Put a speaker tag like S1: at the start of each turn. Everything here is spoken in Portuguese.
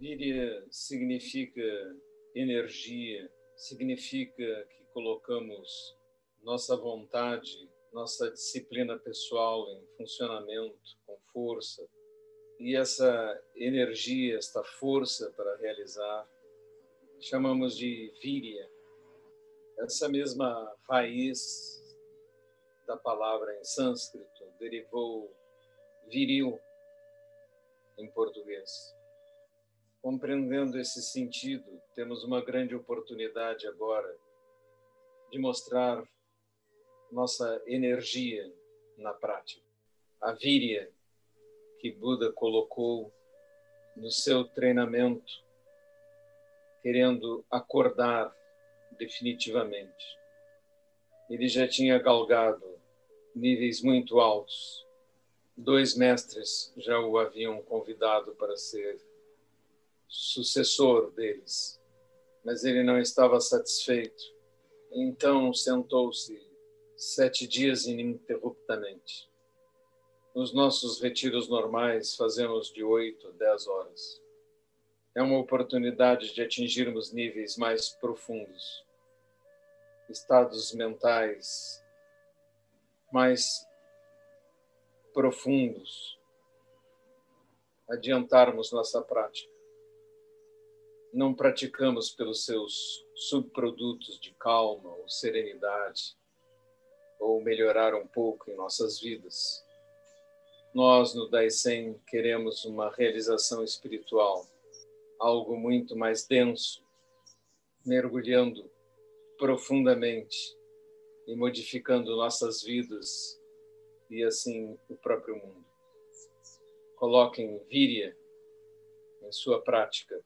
S1: Virya significa energia, significa que colocamos nossa vontade, nossa disciplina pessoal em funcionamento com força. E essa energia, esta força para realizar, chamamos de virya. Essa mesma raiz da palavra em sânscrito derivou viril em português. Compreendendo esse sentido, temos uma grande oportunidade agora de mostrar nossa energia na prática. A víria que Buda colocou no seu treinamento, querendo acordar definitivamente. Ele já tinha galgado níveis muito altos. Dois mestres já o haviam convidado para ser sucessor deles, mas ele não estava satisfeito. Então sentou-se sete dias ininterruptamente. Nos nossos retiros normais, fazemos de oito a dez horas. É uma oportunidade de atingirmos níveis mais profundos, estados mentais mais profundos, adiantarmos nossa prática não praticamos pelos seus subprodutos de calma ou serenidade, ou melhorar um pouco em nossas vidas. Nós, no Daisen, queremos uma realização espiritual, algo muito mais denso, mergulhando profundamente e modificando nossas vidas e assim o próprio mundo. Coloquem Virya em sua prática